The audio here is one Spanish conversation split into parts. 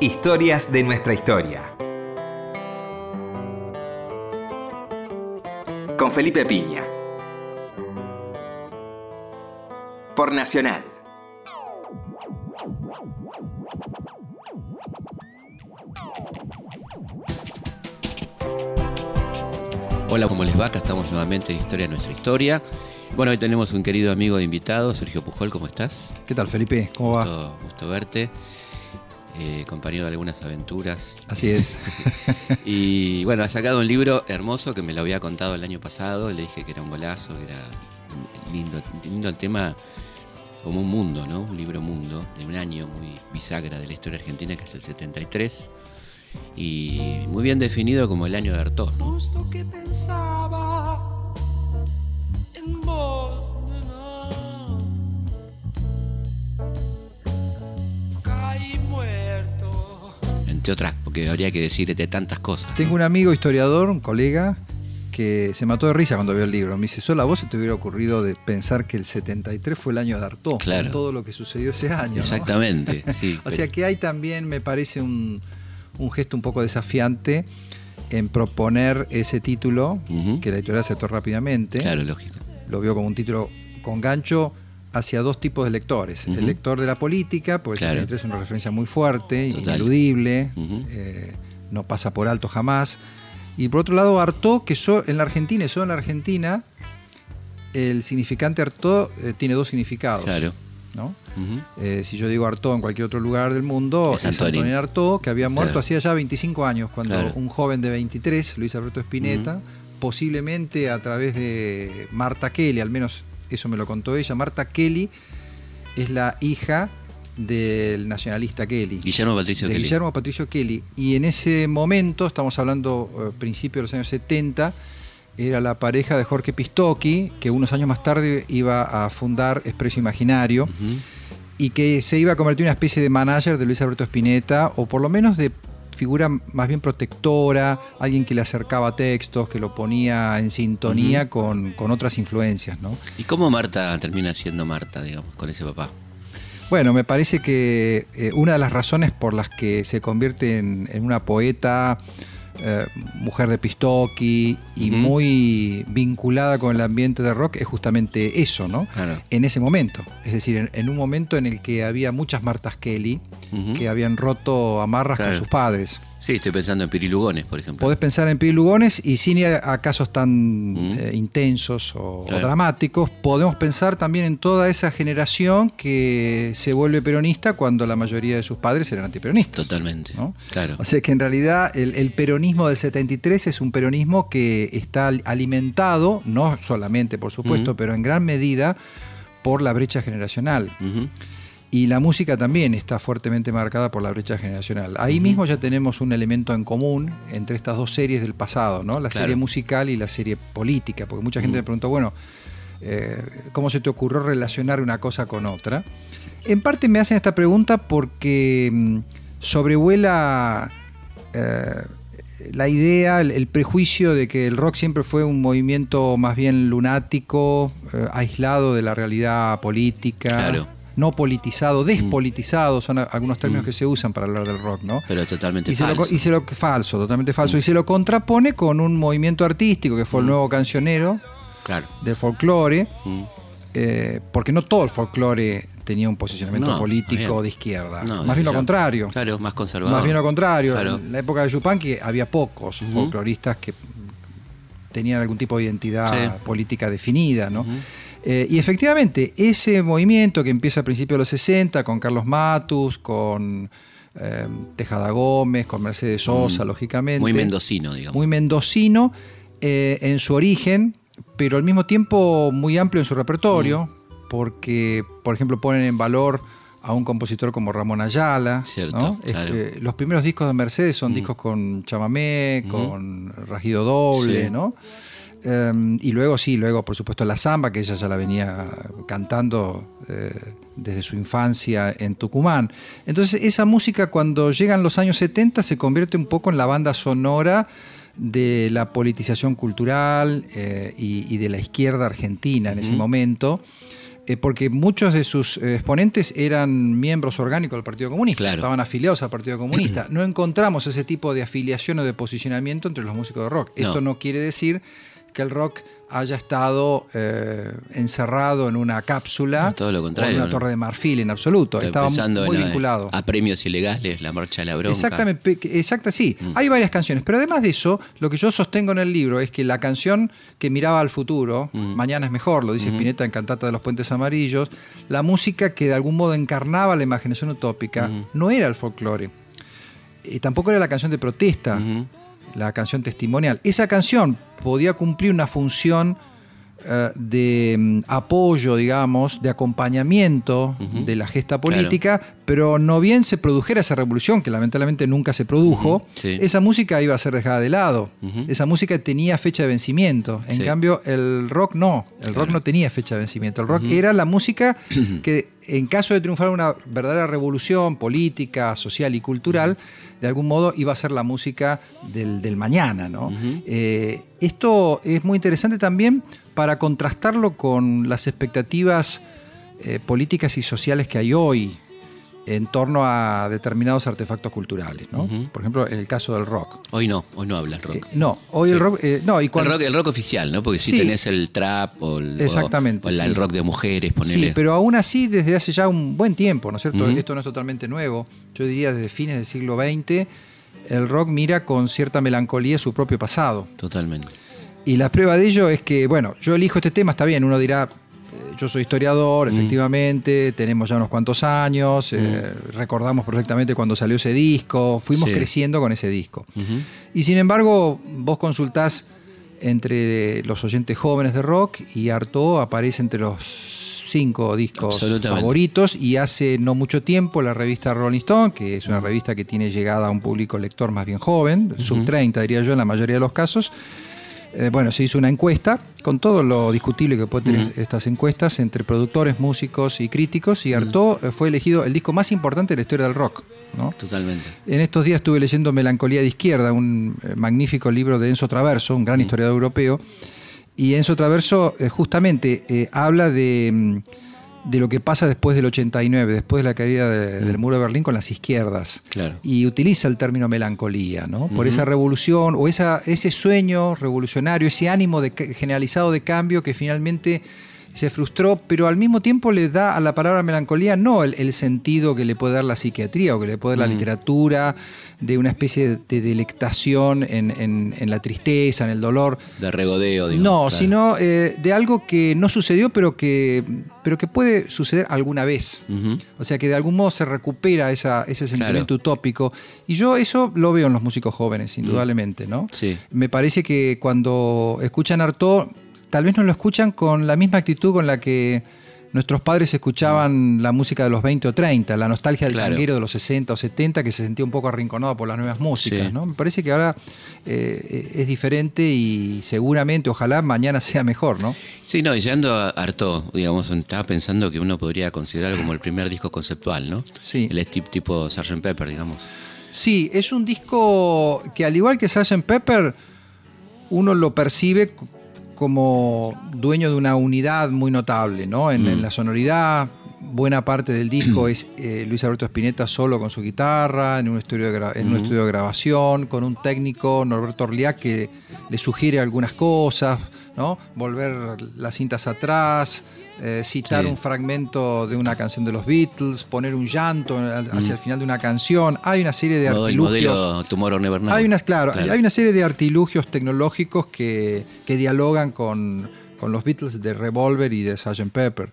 Historias de nuestra historia. Con Felipe Piña. Por Nacional. Hola, ¿cómo les va? Acá estamos nuevamente en Historia de nuestra historia. Bueno, hoy tenemos un querido amigo de invitado, Sergio Pujol, ¿cómo estás? ¿Qué tal, Felipe? ¿Cómo va? Gusto, gusto verte. Eh, compañero de algunas aventuras. Así es. y bueno, ha sacado un libro hermoso que me lo había contado el año pasado. Le dije que era un golazo, que era lindo, lindo el tema como un mundo, ¿no? Un libro mundo de un año muy bisagra de la historia argentina, que es el 73. Y muy bien definido como el año de Artaud. Justo que pensaba Otras, porque habría que decirte tantas cosas. ¿no? Tengo un amigo historiador, un colega, que se mató de risa cuando vio el libro. Me dice, solo a vos se te hubiera ocurrido de pensar que el 73 fue el año de Artaud, Claro. con todo lo que sucedió ese año. ¿no? Exactamente, sí. o sea que hay también, me parece, un, un gesto un poco desafiante en proponer ese título, que la editorial aceptó rápidamente. Claro, lógico. Lo vio como un título con gancho hacia dos tipos de lectores. El lector de la política, Claro. 73 es una referencia muy fuerte, Total. ineludible, eh, no pasa por alto jamás. Y por otro lado, Artaud, que so- en la Argentina y solo en la Argentina, el significante Artaud eh, tiene dos significados. Claro. Eh, si yo digo Artaud en cualquier otro lugar del mundo, Es Antonín. Antonín Artaud, que había muerto Claro. hacía ya 25 años, cuando Claro. un joven de 23, Luis Alberto Spinetta, posiblemente a través de Marta Kelly, al menos eso me lo contó ella, Marta Kelly es la hija del nacionalista Kelly. Guillermo Patricio de Kelly. Guillermo Patricio Kelly. Y en ese momento, estamos hablando eh, principios de los años 70, era la pareja de Jorge Pistocchi, que unos años más tarde iba a fundar Expreso Imaginario y que se iba a convertir en una especie de manager de Luis Alberto Spinetta, o por lo menos de figura más bien protectora, alguien que le acercaba textos, que lo ponía en sintonía con, con otras influencias, ¿no? ¿Y cómo Marta termina siendo Marta, digamos, con ese papá? Bueno, me parece que eh, una de las razones por las que se convierte en, en una poeta, eh, mujer de Pistocchi y muy vinculada con el ambiente de rock es justamente eso, ¿no? Claro. En ese momento. Es decir, en, en un momento en el que había muchas Martas Kelly que habían roto amarras Claro. con sus padres. Sí, estoy pensando en Pirilugones, por ejemplo. Podés pensar en Piri Lugones y sin ir a casos tan Mm. eh, intensos o, dramáticos, podemos pensar también en toda esa generación que se vuelve peronista cuando la mayoría de sus padres eran antiperonistas. Totalmente. ¿no? Claro. O sea que en realidad el, el peronismo del 73 es un peronismo que está alimentado, no solamente por supuesto, Ujú. pero en gran medida por la brecha generacional. Y la música también está fuertemente marcada por la brecha generacional. Ahí mismo ya tenemos un elemento en común entre estas dos series del pasado, ¿no? La Claro. serie musical y la serie política, porque mucha gente me preguntó, bueno, eh, ¿cómo se te ocurrió relacionar una cosa con otra? En parte me hacen esta pregunta porque mm, sobrevuela eh, la idea, el, el prejuicio de que el rock siempre fue un movimiento más bien lunático, eh, aislado de la realidad política, Claro. No politizado, despolitizado, son algunos términos Mm. que se usan para hablar del rock, ¿no? Pero es totalmente Y se, lo, falso. y se lo falso, totalmente falso. Y se lo contrapone con un movimiento artístico que fue el Mm. nuevo cancionero Claro. del folclore, Mm. eh, porque no todo el folclore tenía un posicionamiento No, político bien. de izquierda. No, más bien lo contrario. Claro, más conservador. Más bien lo contrario. Claro. En la época de Yupanqui había pocos folcloristas que tenían algún tipo de identidad Sí. política definida, ¿no? Eh, y efectivamente, ese movimiento que empieza a principios de los 60 con Carlos Matus, con eh, Tejada Gómez, con Mercedes Sosa, Mm. lógicamente. Muy mendocino, digamos. Muy mendocino eh, en su origen, pero al mismo tiempo muy amplio en su repertorio, Mm. porque, por ejemplo, ponen en valor a un compositor como Ramón Ayala. Cierto, ¿no? claro. Este, los primeros discos de Mercedes son Mm. discos con chamamé, con rajido doble, Sí. ¿no? Eh, y luego sí, luego por supuesto la samba, que ella ya la venía cantando eh, desde su infancia en Tucumán. Entonces esa música cuando llegan los años 70 se convierte un poco en la banda sonora de la politización cultural eh, y, y de la izquierda argentina en ese momento. eh, porque muchos de sus exponentes eran miembros orgánicos del Partido Comunista, Claro. estaban afiliados al Partido Comunista. No encontramos ese tipo de afiliación o de posicionamiento entre los músicos de rock. No. Esto no quiere decir que el rock haya estado eh, encerrado en una cápsula todo lo o en contrario, una torre de marfil en absoluto. Estoy Estaba pensando muy en, vinculado. a premios ilegales, la marcha de la bronca. Exactamente, exacta, sí. Mm. Hay varias canciones, pero además de eso, lo que yo sostengo en el libro es que la canción que miraba al futuro, Mm. Mañana es mejor, lo dice Spinetta en Cantata de los Puentes Amarillos, la música que de algún modo encarnaba la imaginación utópica, no era el folclore. Y tampoco era la canción de protesta. La canción testimonial. Esa canción podía cumplir una función eh, de mm, apoyo, digamos, de acompañamiento de la gesta política, pero no bien se produjera esa revolución, que lamentablemente nunca se produjo, Ujú, sí. esa música iba a ser dejada de lado. Ujú. Esa música tenía fecha de vencimiento. En Sí. cambio, el rock no. El rock no tenía fecha de vencimiento. El rock era la música que, en caso de triunfar una verdadera revolución política, social y cultural, de algún modo iba a ser la música del, del mañana. ¿no? Eh, esto es muy interesante también para contrastarlo con las expectativas eh, políticas y sociales que hay hoy en torno a determinados artefactos culturales. ¿no? Por ejemplo, en el caso del rock. Hoy no, hoy no habla el rock. Eh, no, hoy el rock. eh, no, y cuando- el, rock el rock oficial, ¿no? Porque si Sí. tenés el trap o el, Exactamente, o la- sí. el rock de mujeres, ponele. Sí, pero aún así desde hace ya un buen tiempo, ¿no es cierto? Esto no es totalmente nuevo. Yo diría desde fines del siglo XX, el rock mira con cierta melancolía su propio pasado. Totalmente. Y la prueba de ello es que, bueno, yo elijo este tema, está bien, uno dirá, yo soy historiador, efectivamente, tenemos ya unos cuantos años, eh, recordamos perfectamente cuando salió ese disco, fuimos Sí. creciendo con ese disco. Y sin embargo, vos consultás entre los oyentes jóvenes de rock y Artaud aparece entre los cinco discos favoritos y hace no mucho tiempo la revista Rolling Stone, que es una revista que tiene llegada a un público lector más bien joven, sub 30 diría yo en la mayoría de los casos, eh, bueno, se hizo una encuesta con todo lo discutible que puede tener estas encuestas entre productores, músicos y críticos y Artaud eh, fue elegido el disco más importante de la historia del rock. ¿no? Totalmente. En estos días estuve leyendo Melancolía de Izquierda, un eh, magnífico libro de Enzo Traverso, un gran historiador europeo. Y Enzo Traverso justamente eh, habla de, mm, de lo que pasa después del 89, después de la caída de- del muro de Berlín con las izquierdas. Claro. Y utiliza el término melancolía, ¿no? Por esa revolución o esa, ese sueño revolucionario, ese ánimo de, generalizado de cambio que finalmente se frustró, pero al mismo tiempo le da a la palabra melancolía no el, el sentido que le puede dar la psiquiatría o que le puede dar la literatura, de una especie de, de delectación en, en- en la tristeza, en el dolor. De regodeo, digo. No, Claro. sino eh, de algo que no sucedió, pero que, pero que puede suceder alguna vez. O sea que de algún modo se recupera esa, ese sentimiento Claro. utópico. Y yo eso lo veo en los músicos jóvenes, indudablemente, ¿no? Sí. Me parece que cuando escuchan Artaud, tal vez no lo escuchan con la misma actitud con la que nuestros padres escuchaban la música de los 20 o 30, la nostalgia del Mm. Claro. tanguero de los 60 o 70 que se sentía un poco arrinconado por las nuevas músicas, Sí. ¿no? Me parece que ahora eh, es diferente y seguramente, ojalá mañana sea mejor, ¿no? Sí, no, y llegando a Artaud, digamos, estaba pensando que uno podría considerar como el primer disco conceptual, ¿no? Sí. El tip tipo Sgt. Pepper, digamos. Sí, es un disco que al igual que Sgt. Pepper, uno lo percibe como dueño de una unidad muy notable, ¿no? En, en la sonoridad, buena parte del disco es eh, Luis Alberto Spinetta solo con su guitarra, en un estudio de, en un estudio de grabación, con un técnico, Norberto Orliac, que le sugiere algunas cosas, ¿no? Volver las cintas atrás, eh, citar Sí. un fragmento de una canción de los Beatles, poner un llanto hacia el final de una canción. Hay una serie de artilugios. modelo Never. Hay unas, claro, Claro. hay una serie de artilugios tecnológicos que, que dialogan con, con los Beatles de Revolver y de Sgt. Pepper.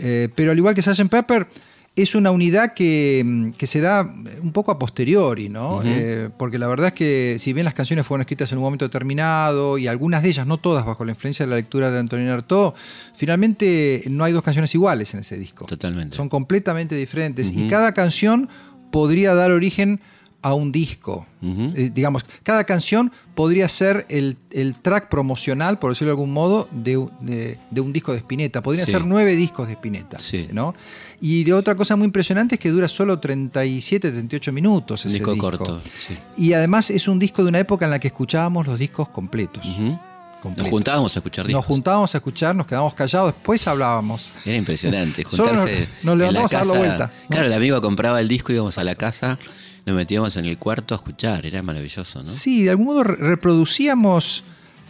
Eh, pero al igual que Sgt. Pepper, es una unidad que, mm, que se da un poco a posteriori, ¿no? Eh, porque la verdad es que si bien las canciones fueron escritas en un momento determinado y algunas de ellas, no todas, bajo la influencia de la lectura de Antonio Artaud, finalmente no hay dos canciones iguales en ese disco. Totalmente. Son completamente diferentes y cada canción podría dar origen a un disco. Eh, digamos, cada canción podría ser el, el track promocional, por decirlo de algún modo, de, de- de un disco de Spinetta. Podrían Sí. ser nueve discos de Spinetta. Sí. ¿no? Y de otra cosa muy impresionante es que dura solo 37, 38 minutos. Un ese disco corto, sí. Y además es un disco de una época en la que escuchábamos los discos completos. Completo. Nos juntábamos a escuchar discos. Nos juntábamos a escuchar, nos quedábamos callados, después hablábamos. Era impresionante. Solo nos- Juntarse. nos en la levantamos a dar la vuelta. Claro, el amigo compraba el disco, íbamos a la casa, nos metíamos en el cuarto a escuchar. Era maravilloso, ¿no? Sí, de algún modo re- reproducíamos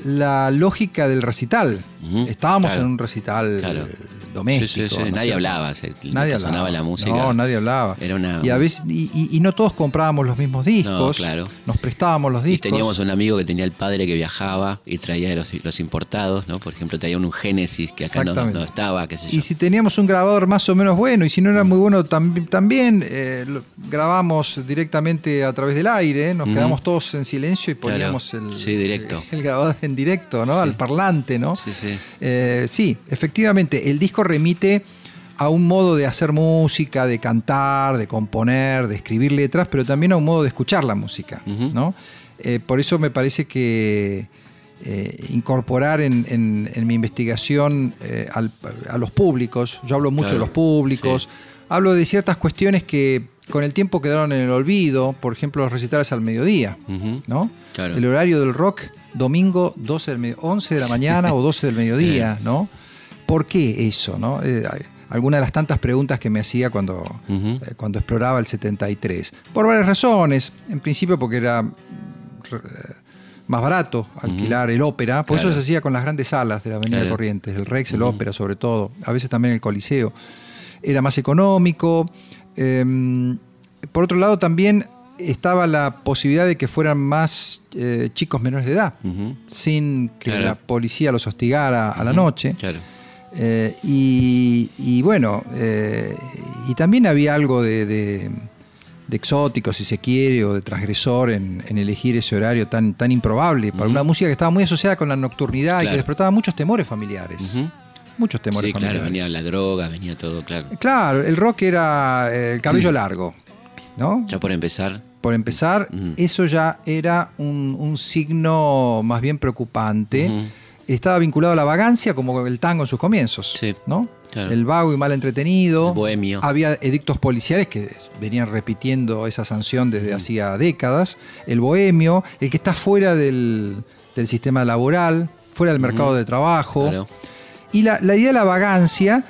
la lógica del recital. Estábamos claro. en un recital Claro. doméstico. Sí, sí, sí, ¿no Nadie hablaba. se- Nadie hablaba. sonaba la música. No, nadie hablaba. Era una- y, a veces, y, y- y no todos comprábamos los mismos discos. claro. Nos prestábamos los Y discos. teníamos un amigo que tenía el padre que viajaba y traía los, los importados, ¿no? Por ejemplo, traía un Génesis que acá no, no estaba, qué sé yo. Y si teníamos un grabador más o menos bueno, y si no era muy bueno tam- también, eh, lo- grabamos directamente a través del aire, nos quedamos todos en silencio y Claro. poníamos el, directo. el grabador en directo, ¿no? Al parlante, ¿no? Sí, sí. Eh, sí, efectivamente, el disco remite a un modo de hacer música, de cantar, de componer, de escribir letras, pero también a un modo de escuchar la música. ¿no? Eh, por eso me parece que eh, incorporar en, en- en mi investigación eh, al- a los públicos, yo hablo mucho Claro, de los públicos, sí. hablo de ciertas cuestiones que con el tiempo quedaron en el olvido, por ejemplo, los recitales al mediodía. ¿no? Claro. El horario del rock, domingo 12 del medio- 11 de la mañana o 12 del mediodía, ¿no? ¿Por qué eso, no? Eh, alguna de las tantas preguntas que me hacía cuando, eh, cuando exploraba el 73. Por varias razones. En principio porque era mm, eh, más barato alquilar el ópera, por eso se hacía con las grandes salas de la Avenida Claro. Corrientes, el Rex, el ópera sobre todo, a veces también el Coliseo. Era más económico. eh, por otro lado también estaba la posibilidad de que fueran más eh, chicos menores de edad, sin que Claro. la policía los hostigara a la noche. Claro. Eh, y, y bueno, eh, y también había algo de, de- de exótico, si se quiere, o de transgresor en, en elegir ese horario tan, tan improbable para una música que estaba muy asociada con la nocturnidad y que despertaba muchos temores familiares. Muchos temores Sí, claro, venía la droga, venía todo, claro. Claro, el rock era el cabello largo, ¿no? Ya por empezar, Por empezar, eso ya era un, un signo más bien preocupante. Estaba vinculado a la vagancia como el tango en sus comienzos. Sí, ¿no? claro. El vago y mal entretenido. El bohemio. Había edictos policiales que venían repitiendo esa sanción desde hacía décadas. El bohemio, el que está fuera del, del sistema laboral, fuera del mercado de trabajo. claro. Y la, la idea de la vagancia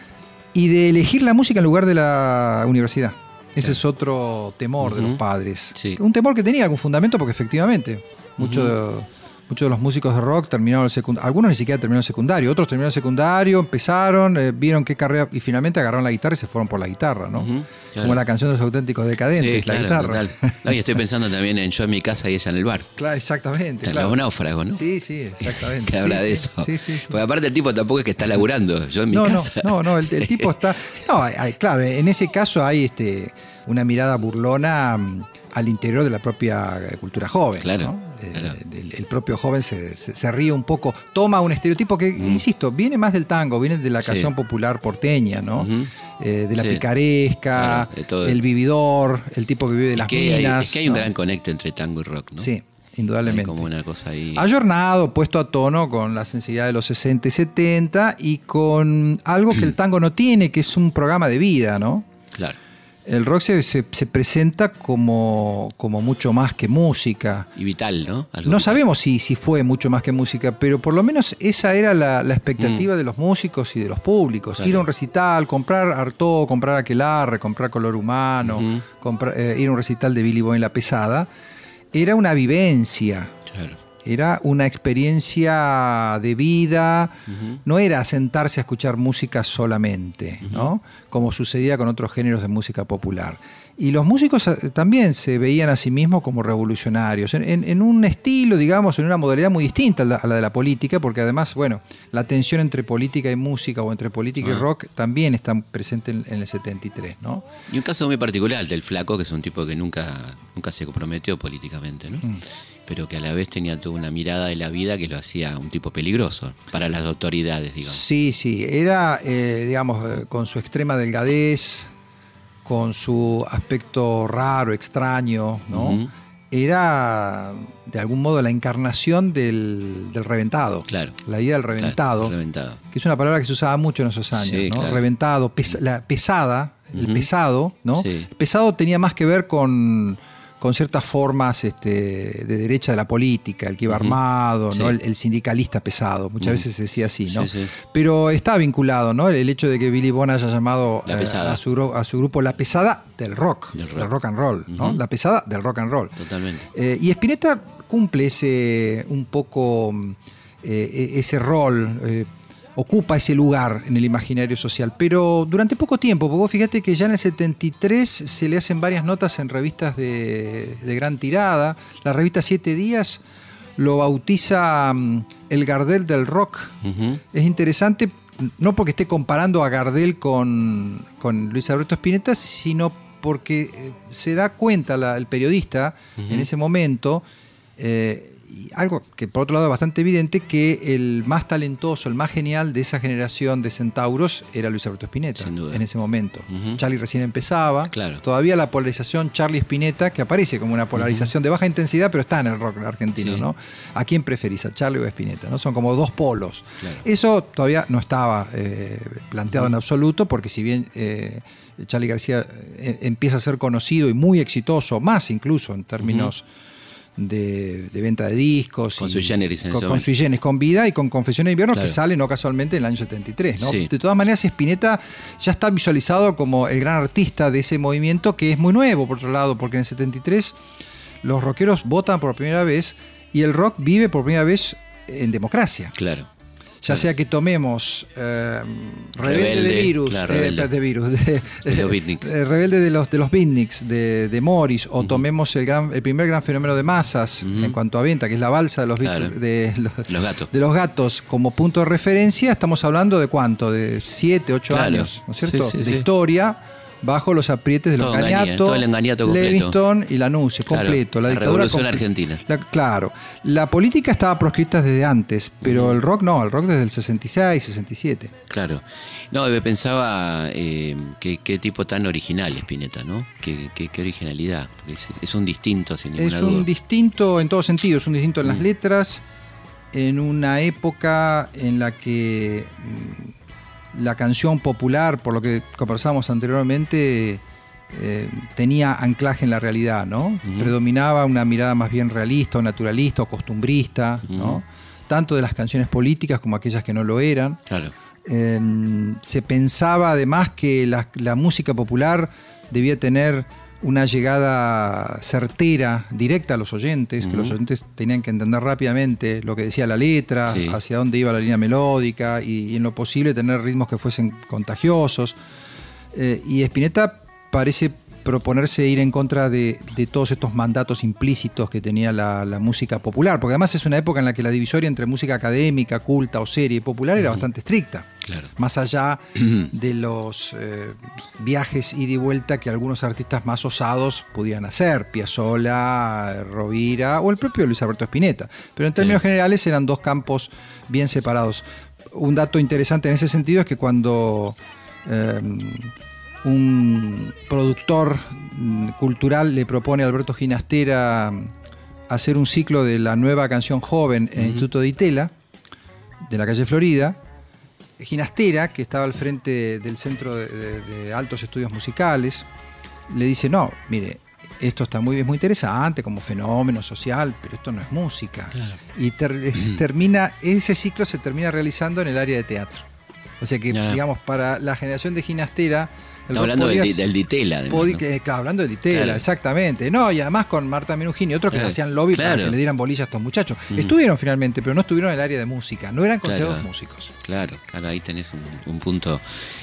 y de elegir la música en lugar de la universidad. Ese es otro temor de los padres. Sí. Un temor que tenía algún fundamento porque efectivamente muchos de, muchos de los músicos de rock terminaron el secundario. Algunos ni siquiera terminaron el secundario, otros terminaron el secundario, empezaron, eh, vieron qué carrera y finalmente agarraron la guitarra y se fueron por la guitarra, ¿no? Claro. Como la canción de los auténticos decadentes, Sí, la claro, guitarra. total. Y estoy pensando también en yo en mi casa y ella en el bar. Claro, exactamente. En claro. Los náufragos, ¿no? Sí, sí, exactamente. Que habla Sí, de eso. Sí. Porque aparte el tipo tampoco es que está laburando. Yo en mi no, casa. No, no, no, el, el tipo está. No, hay- claro, en ese caso hay este, una mirada burlona mm, al interior de la propia eh, cultura joven. Claro, ¿no? Eh, claro. El, el propio joven se, se- se ríe un poco, toma un estereotipo que, insisto, viene más del tango, viene de la Mm. Sí. canción popular porteña, ¿no? Eh, de la Sí. picaresca, Claro, de el vividor, el tipo que vive de las que, hay, minas. es que hay un gran conecte entre tango y rock, ¿no? Sí, Hay indudablemente. como una cosa ahí. Ayornado, puesto a tono con la sensibilidad de los 60 y 70 y con algo que el tango no tiene, que es un programa de vida, ¿no? El rock se, se- se presenta como, como mucho más que música. Y vital, ¿no? Algo No vital. sabemos si, si fue mucho más que música, pero por lo menos esa era la, la expectativa de los músicos y de los públicos. Mm. Claro. Ir a un recital, comprar Artaud, comprar Aquelarre, comprar Color Humano, comprar- eh, ir a un recital de Billy Boy en La Pesada, era una vivencia. Claro. Era una experiencia de vida, no era sentarse a escuchar música solamente, ¿no? Como sucedía con otros géneros de música popular. Y los músicos eh, también se veían a sí mismos como revolucionarios, en, en- en un estilo, digamos, en una modalidad muy distinta a la, a la de la política, porque además, bueno, la tensión entre política y música o entre política y Ah. rock también está presente en, en el 73, ¿no? Y un caso muy particular, el del flaco, que es un tipo que nunca, nunca se comprometió políticamente, ¿no? Mm. Pero que a la vez tenía toda una mirada de la vida que lo hacía un tipo peligroso para las autoridades, digamos. Sí, sí, era, eh, digamos, eh, con su extrema delgadez, con su aspecto raro, extraño, ¿no? Era, de algún modo, la encarnación del, del reventado. Claro. La idea del Claro, reventado, reventado. que es una palabra que se usaba mucho en esos años, Sí, ¿no? claro. Reventado, pes- la pesada, el pesado, ¿no? Sí. Pesado tenía más que ver con, con ciertas formas este, de derecha de la política, el que iba armado, Sí. ¿no? el, el sindicalista pesado, muchas veces se decía así, ¿no? Sí, sí. Pero está vinculado, ¿no? El hecho de que Billy Bond haya llamado La eh, a, su, gru- a su grupo La Pesada del rock, Del del rock. and roll. La pesada del rock and roll. Totalmente. Eh, y Spinetta cumple ese un poco mm, eh, ese rol, ocupa ese lugar en el imaginario social, pero durante poco tiempo, porque vos fíjate que ya en el 73 se le hacen varias notas en revistas de, de gran tirada. La revista Siete Días lo bautiza mm, el Gardel del rock. Es interesante, no porque esté comparando a Gardel con, con Luis Alberto Spinetta, sino porque eh, se da cuenta la- el periodista en ese momento, eh, y algo que por otro lado es bastante evidente, que el más talentoso, el más genial de esa generación de centauros era Luis Alberto Spinetta Sin duda. en ese momento. Charlie recién empezaba, Claro. todavía la polarización Charlie-Spinetta, que aparece como una polarización de baja intensidad, pero está en el rock argentino, Sí. ¿no? ¿A quién preferís, a Charlie o a Spinetta? ¿no? Son como dos polos. Claro. Eso todavía no estaba eh, planteado en absoluto, porque si bien eh, Charlie García eh, empieza a ser conocido y muy exitoso, más incluso en términos de, de venta de discos. Con y- sui generis en con, con sui generis, con vida y con Confesiones de Invierno, Claro. que sale no casualmente en el año 73. ¿no? Sí. De todas maneras, Spinetta ya está visualizado como el gran artista de ese movimiento, que es muy nuevo, por otro lado, porque en el 73 los rockeros votan por primera vez y el rock vive por primera vez en democracia. Claro. Ya sea que tomemos eh, Rebelde, Rebelde, de Virus, claro, eh, Rebelde. de Virus, de, De eh, Rebelde de los de los Beatniks, de, de Morris, o tomemos el gran, el primer gran fenómeno de masas en cuanto a venta, que es la balsa de los Claro. De los, Los gatos. de los gatos como punto de referencia, estamos hablando de cuánto, de 7, 8 Claro. años, ¿no es cierto? Sí, sí, de sí. historia bajo los aprietes de los Todo engaña, Gañato, todo el engañato completo. Y completo. La, la dictadura Revolución comple- Argentina. la- claro. La política estaba proscrita desde antes, pero el rock no, el rock desde el 66, 67. Claro. No, pensaba eh, qué, qué tipo tan original Spinetta, ¿no? Qué, qué- qué originalidad. Es, es un distinto, sin ninguna Es duda. un distinto en todo sentido, es un distinto en las Mm. letras, en una época en la que mm, la canción popular, por lo que conversamos anteriormente, eh, tenía anclaje en la realidad, ¿no? Predominaba una mirada más bien realista o naturalista o costumbrista, ¿no? Tanto de las canciones políticas como aquellas que no lo eran. Claro. Eh, se pensaba además que la, la música popular debía tener una llegada certera, directa a los oyentes, que los oyentes tenían que entender rápidamente lo que decía la letra, Sí. hacia dónde iba la línea melódica y, y en lo posible tener ritmos que fuesen contagiosos. Eh, y Spinetta parece proponerse ir en contra de, de todos estos mandatos implícitos que tenía la, la música popular, porque además es una época en la que la divisoria entre música académica, culta o serie y popular era bastante estricta, Claro. más allá de los eh, viajes ida y vuelta que algunos artistas más osados podían hacer, Piazzolla, Rovira o el propio Luis Alberto Spinetta, pero en términos generales eran dos campos bien separados. Un dato interesante en ese sentido es que cuando eh, un productor mm, cultural le propone a Alberto Ginastera mm, hacer un ciclo de la nueva canción joven en el Instituto de Itela, de la calle Florida. Ginastera, que estaba al frente del Centro de, de- de Altos Estudios Musicales, le dice, no, mire, esto está muy bien, muy interesante como fenómeno social, pero esto no es música. Claro. Y ter- termina, ese ciclo se termina realizando en el área de teatro. O sea que, digamos, para la generación de Ginastera... el Está rock hablando del, del Ditela, además, Podí- ¿no? que- claro, hablando de Ditela, Claro. exactamente. No, y además con Marta Minujín y otros que hacían lobby para que le dieran bolilla a estos muchachos. Mm. Estuvieron finalmente, pero no estuvieron en el área de música. No eran considerados músicos. Claro, claro, ahí tenés un, un punto.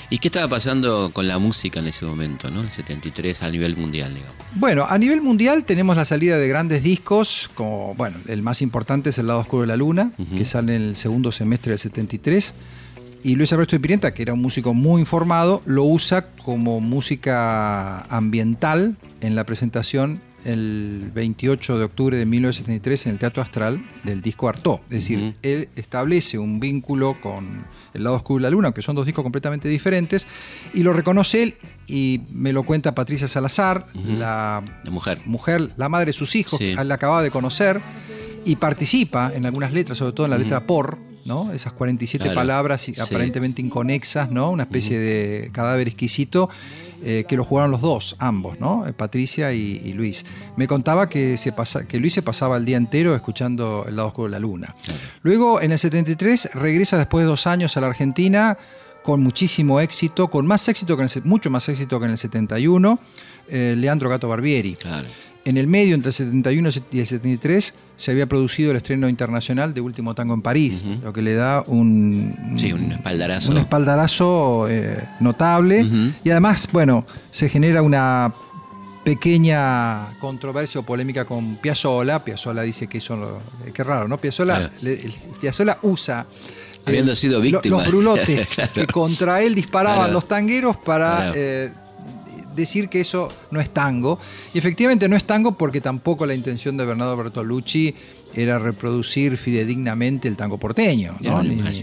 ¿Y qué estaba pasando con la música en ese momento, ¿no? El 73 a nivel mundial, digamos. Bueno, a nivel mundial tenemos la salida de grandes discos, como, bueno, el más importante es El lado oscuro de la luna, que sale en el segundo semestre del 73. Y Luis Alberto de Pimienta, que era un músico muy informado, lo usa como música ambiental en la presentación el 28 de octubre de 1973 en el Teatro Astral del disco Artaud. Es decir, él establece un vínculo con El lado oscuro de la luna, aunque son dos discos completamente diferentes, y lo reconoce él y me lo cuenta Patricia Salazar, la La mujer. mujer, la madre de sus hijos, Sí. que la acababa de conocer, y participa en algunas letras, sobre todo en la letra por, ¿no? Esas 47 Claro. palabras Sí. aparentemente inconexas, ¿no? Una especie de cadáver exquisito. eh, que lo jugaron los dos, ambos, ¿no? Eh, Patricia y, y Luis. Me contaba que, se pasa, que Luis se pasaba el día entero escuchando El lado oscuro de la luna. Luego, en el 73, regresa después de dos años a la Argentina con muchísimo éxito, con más éxito que en el, mucho más éxito que en el 71, eh, Leandro Gato Barbieri. Claro. En el medio, entre el 71 y el 73, se había producido el estreno internacional de Último Tango en París, lo que le da un, Sí, un espaldarazo. un espaldarazo eh, notable. Y además, bueno, se genera una pequeña controversia o polémica con Piazzolla. Piazzolla dice que eso, eh, qué raro, ¿no? Piazzolla, Claro. le- el- Piazzolla usa Habiendo el- sido víctima. los brulotes Claro. que contra él disparaban Claro. los tangueros para eh, decir que eso no es tango. Y efectivamente no es tango porque tampoco la intención de Bernardo Bertolucci era reproducir fidedignamente el tango porteño. Era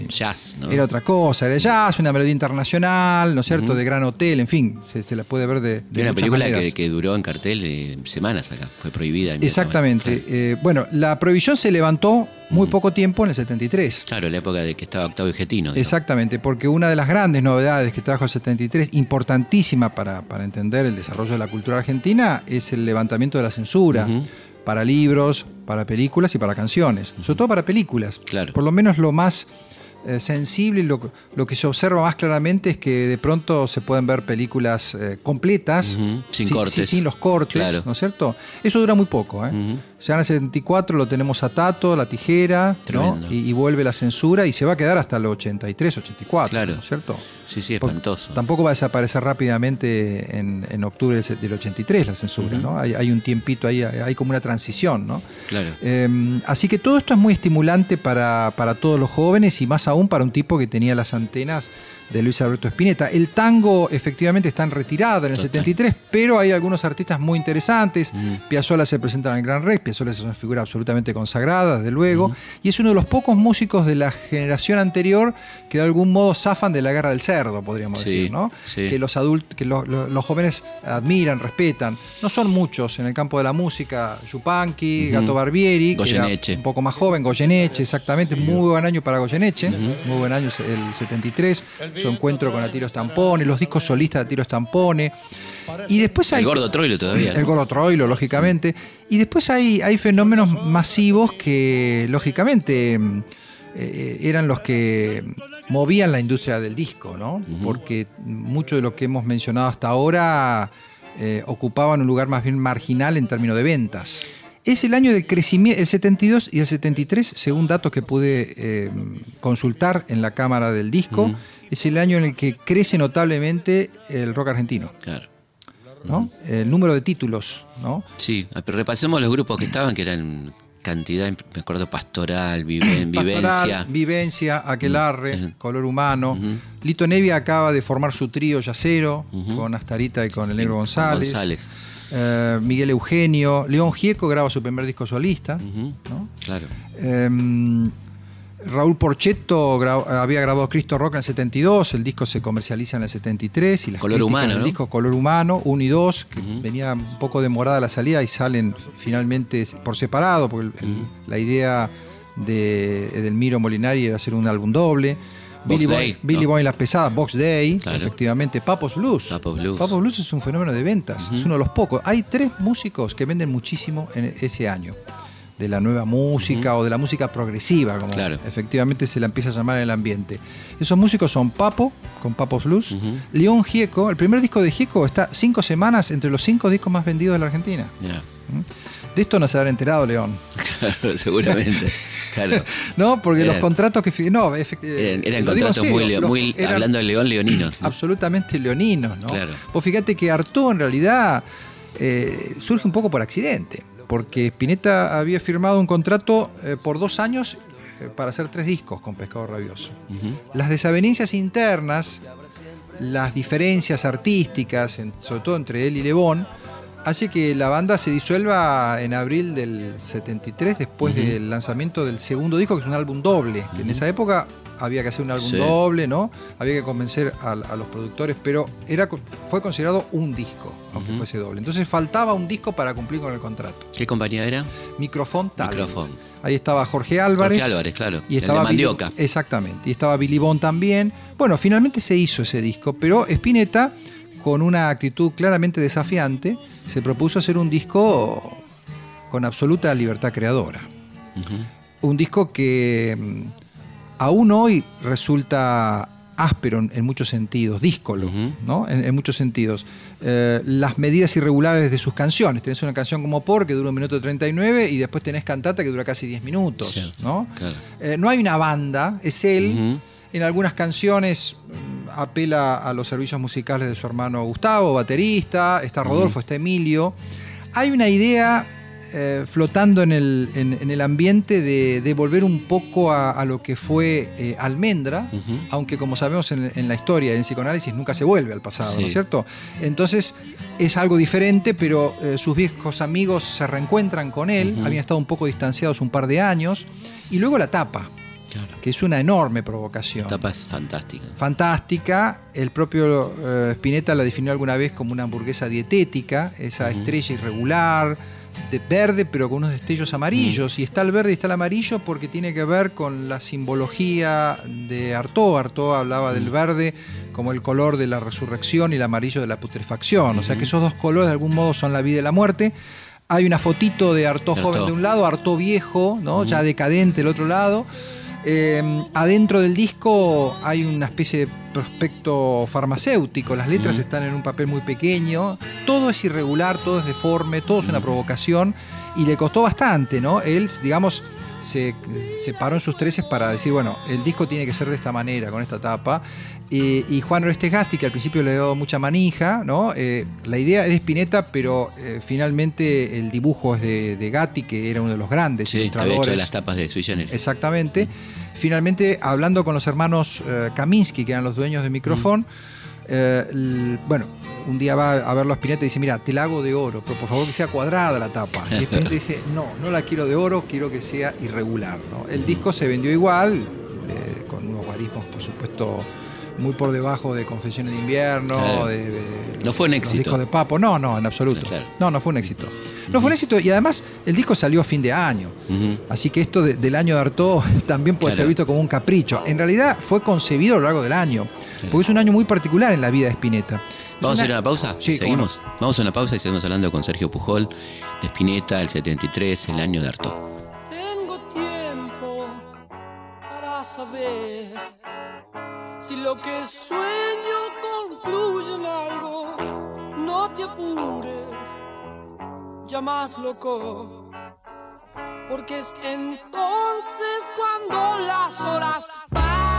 jazz, ¿no? era otra cosa, era jazz, una melodía internacional, ¿no es cierto? De Gran Hotel, en fin, se, se la puede ver de, de una película que, que duró en cartel eh, semanas acá. Fue prohibida. Exactamente. Eh, bueno, la prohibición se levantó muy poco tiempo en el 73. Claro, la época de que estaba Octavio Getino. digamos. Exactamente, porque una de las grandes novedades que trajo el 73, importantísima para, para entender el desarrollo de la cultura argentina, es el levantamiento de la censura. Para libros, para películas y para canciones. Sobre todo para películas. Claro. Por lo menos lo más eh, sensible y lo, lo que se observa más claramente es que de pronto se pueden ver películas eh, completas, sin si- cortes. si- sin los cortes, Claro. ¿no es cierto? Eso dura muy poco. ¿eh? Ya en el 74 lo tenemos a Tato, la tijera, y, y vuelve la censura y se va a quedar hasta el 83, 84, Claro. ¿no es cierto? Sí, sí, Porque espantoso. Tampoco va a desaparecer rápidamente en, en octubre del se- del 83 la censura, ¿no? Hay, hay un tiempito ahí, hay como una transición, ¿no? Claro. Eh, así que todo esto es muy estimulante para, para todos los jóvenes y más aún para un tipo que tenía las antenas de Luis Alberto Spinetta. El tango efectivamente está en retirada en el Total. 73, pero hay algunos artistas muy interesantes. Piazzolla se presenta en el Gran Rex, Piazzolla es una figura absolutamente consagrada, desde luego, y es uno de los pocos músicos de la generación anterior que de algún modo zafan de la guerra del cerdo, podríamos Sí, decir, ¿no? sí. Que los adultos, que lo- lo- los jóvenes admiran, respetan. No son muchos en el campo de la música. Yupanqui, Gato Barbieri, que era Goyeneche. un poco más joven, Goyeneche, exactamente, muy buen año para Goyeneche, muy buen año el 73, su encuentro con Atiro Stampone, los discos solistas de Atiro Stampone. Y después hay El gordo Troilo todavía. ¿no? el gordo Troilo, lógicamente. Y después hay, hay fenómenos masivos que, lógicamente, eh, eran los que movían la industria del disco, ¿no? Porque mucho de lo que hemos mencionado hasta ahora eh, ocupaban un lugar más bien marginal en términos de ventas. Es el año del crecimiento, el 72 y el 73, según datos que pude eh, consultar en la cámara del disco, es el año en el que crece notablemente el rock argentino. Claro. ¿no? El número de títulos, ¿no? Sí, pero repasemos los grupos que estaban, que eran cantidad, me acuerdo, Pastoral, Viven- Vivencia. Pastoral, Vivencia, Aquelarre, Ujú. Color Humano. Lito Nevia acaba de formar su trío yacero con Astarita y con el negro González. González. Eh, Miguel Eugenio. León Gieco graba su primer disco solista. ¿no? Claro. Eh, Raúl Porchetto gra- había grabado Cristo Rock en el 72, el disco se comercializa en el 73 y las Color Humano, del ¿no? disco Color Humano 1 y 2, que venía un poco demorada la salida y salen finalmente por separado, porque la idea de Edelmiro Molinari era hacer un álbum doble. Box Billy, Day, Boy, Billy. Boy en las pesadas, Box Day, Claro. efectivamente, Papos Blues. Papos Blues. Papos Blues es un fenómeno de ventas, es uno de los pocos. Hay tres músicos que venden muchísimo en ese año, de la nueva música o de la música progresiva, como Claro. efectivamente se la empieza a llamar en el ambiente. Esos músicos son Papo, con Papos Blues, Ujú. León Gieco, el primer disco de Gieco está cinco semanas entre los cinco discos más vendidos de la Argentina. Mirá. De esto no se habrá enterado León. Claro, seguramente. Claro. No, porque los contratos que... No, Eran, eran en contratos serio, muy, los- muy eran- hablando del león leonino. absolutamente leoninos, ¿no? Claro. Vos fíjate que Artaud en realidad eh, surge un poco por accidente, porque Spinetta había firmado un contrato eh, por dos años eh, para hacer tres discos con Pescado Rabioso. Las desavenencias internas, las diferencias artísticas, en- sobre todo entre él y Lebón, hace que la banda se disuelva en abril del 73, después del lanzamiento del segundo disco, que es un álbum doble, que en esa época había que hacer un álbum Sí. doble, ¿no? Había que convencer a, a los productores, pero era, fue considerado un disco, aunque fuese doble. Entonces faltaba un disco para cumplir con el contrato. ¿Qué compañía era? Microfón Talent. Microfón. Ahí estaba Jorge Álvarez. Jorge Álvarez, claro. Y el estaba Billy- Mandioca. exactamente. Y estaba Billy Bond también. Bueno, finalmente se hizo ese disco, pero Spinetta con una actitud claramente desafiante, se propuso hacer un disco con absoluta libertad creadora. Un disco que mm, aún hoy resulta áspero en, en muchos sentidos, díscolo. ¿no? En, en muchos sentidos. Eh, las medidas irregulares de sus canciones. Tenés una canción como Por que dura un minuto 39 y después tenés Cantata que dura casi 10 minutos, ¿no? claro. Eh, no hay una banda, es él. En algunas canciones mm, apela a los servicios musicales de su hermano Gustavo, baterista, está Rodolfo, está Emilio. Hay una idea eh, flotando en el, en- en el ambiente de, de volver un poco a, a lo que fue eh, Almendra, aunque como sabemos en, en la historia, en el psicoanálisis nunca se vuelve al pasado, ¿no es cierto? Entonces es algo diferente, pero eh, sus viejos amigos se reencuentran con él, habían estado un poco distanciados un par de años, y luego la tapa Claro. que es una enorme provocación. La tapa es fantástica. Fantástica, el propio eh, Spinetta la definió alguna vez como una hamburguesa dietética, esa estrella irregular, de verde pero con unos destellos amarillos, y está el verde y está el amarillo porque tiene que ver con la simbología de Artaud. Artaud hablaba del verde como el color de la resurrección y el amarillo de la putrefacción, o sea que esos dos colores de algún modo son la vida y la muerte. Hay una fotito de Artaud joven de un lado, Artaud viejo, ¿no? ya decadente del otro lado. Eh, adentro del disco hay una especie de prospecto farmacéutico, las letras están en un papel muy pequeño, todo es irregular, todo es deforme, todo es una provocación. Y le costó bastante, ¿no? Él, digamos, se, se paró en sus treces para decir, bueno, el disco tiene que ser de esta manera, con esta tapa. Eh, y Juan Orestes Gasti, que al principio le dio mucha manija, ¿no? Eh, la idea es de Spinetta, pero eh, finalmente el dibujo es de, de Gatti, que era uno de los grandes Sí, había hecho ilustradores. de las tapas de Sui Generis. Exactamente. Finalmente, hablando con los hermanos eh, Kaminsky, que eran los dueños de Microfón, l- bueno, un día va a verlo a Spinetta y dice, mira, te la hago de oro, pero por favor que sea cuadrada la tapa. Y Spinetta dice, no, no la quiero de oro, quiero que sea irregular. ¿no? El disco se vendió igual, eh, con unos guarismos, por supuesto, muy por debajo de Confesiones de Invierno, Claro. de, de- No fue un los éxito. discos de Papo. No, no, en absoluto. Claro. No, no fue un éxito. No fue un éxito y además el disco salió a fin de año. Así que esto de- del año de Artaud también puede Claro. ser visto como un capricho. En realidad fue concebido a lo largo del año, porque es un año muy particular en la vida de Spinetta. ¿Vamos a ir a una pausa? Sí, ¿Seguimos? Vamos a una pausa y seguimos hablando con Sergio Pujol, de Spinetta, el 73, el año de Artaud. Tengo tiempo para saber si lo que sueño concluye en algo. No te apures, ya más loco. Porque es entonces cuando las horas bajan.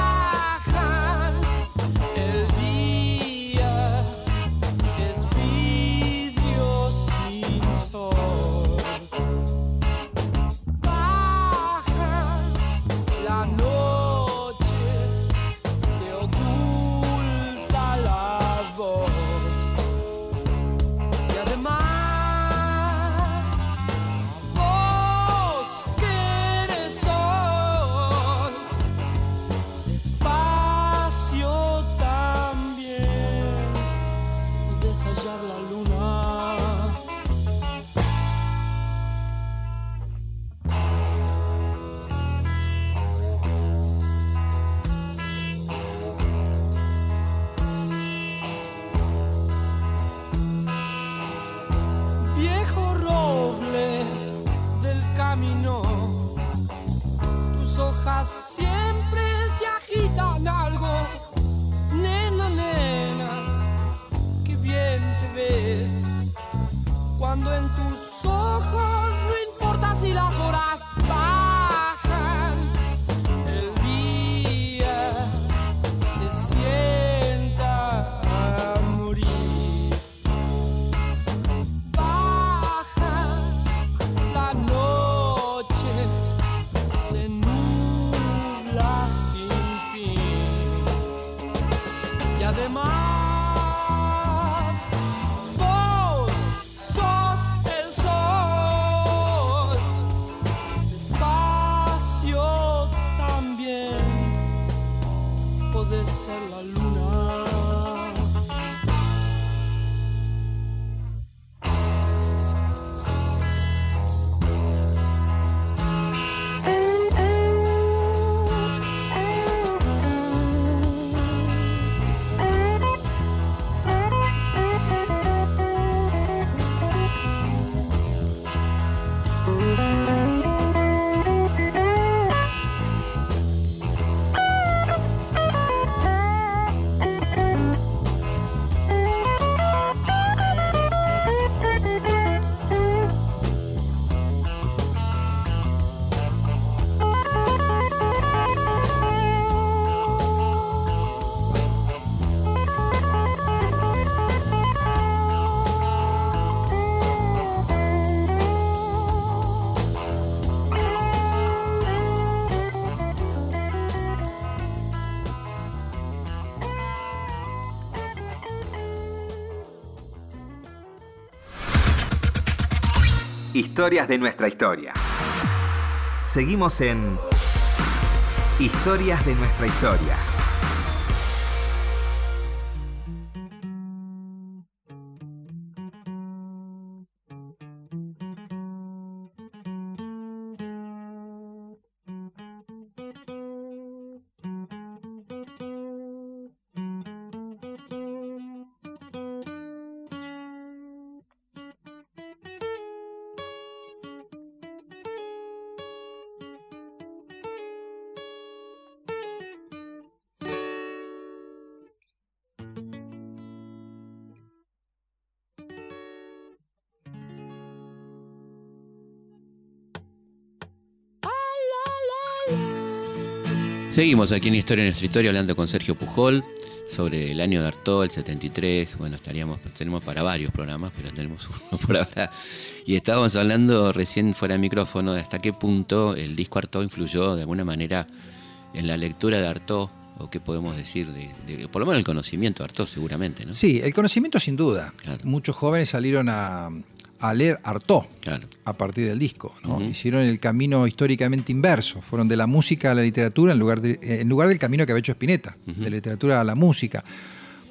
Historias de nuestra historia. Seguimos en Historias de nuestra historia. Seguimos aquí en Historia nuestra historia hablando con Sergio Pujol sobre el año de Artaud, el 73. Bueno, estaríamos, tenemos para varios programas, pero tenemos uno por ahora. Y estábamos hablando recién fuera de micrófono de hasta qué punto el disco Artaud influyó de alguna manera en la lectura de Artaud, o qué podemos decir, de, de- por lo menos el conocimiento de Artaud seguramente, ¿no? Sí, el conocimiento sin duda. Claro. Muchos jóvenes salieron a, a leer Artaud Claro. a partir del disco. ¿no? Hicieron el camino históricamente inverso. Fueron de la música a la literatura en lugar, de- en lugar del camino que había hecho Spinetta, de la literatura a la música.